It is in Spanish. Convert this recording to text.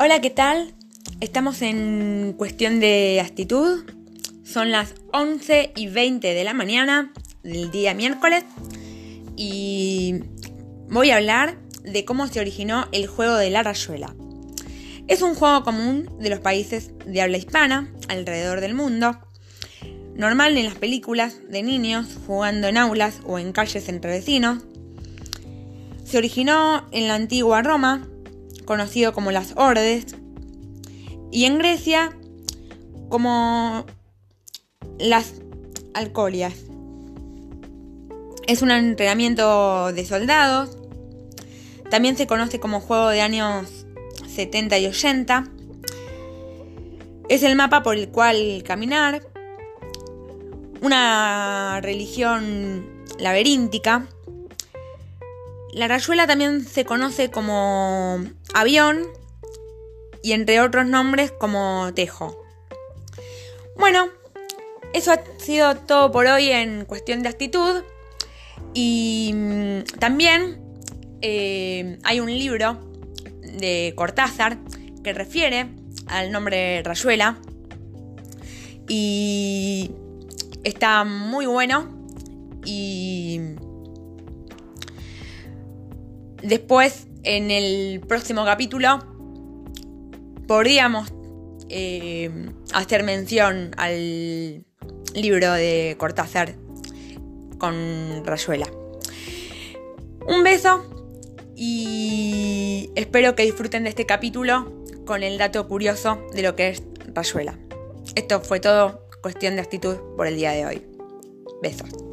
Hola, ¿qué tal? Estamos en cuestión de actitud. Son las 11 y 20 de la mañana del día miércoles y voy a hablar de cómo se originó el juego de la rayuela. Es un juego común de los países de habla hispana alrededor del mundo, normal en las películas de niños jugando en aulas o en calles entre vecinos. Se originó en la antigua Roma conocido como las Ordes, y en Grecia como las Alcolias. Es un entrenamiento de soldados, también se conoce como juego de años 70 y 80. Es el mapa por el cual caminar, una religión laberíntica. La rayuela también se conoce como avión y entre otros nombres como tejo. Bueno, eso ha sido todo por hoy en cuestión de actitud. Y mm, también eh, hay un libro de Cortázar que refiere al nombre Rayuela. Y está muy bueno. Y después en el próximo capítulo podríamos eh, hacer mención al libro de Cortázar con Rayuela. Un beso y espero que disfruten de este capítulo con el dato curioso de lo que es Rayuela. Esto fue todo cuestión de actitud por el día de hoy. Besos.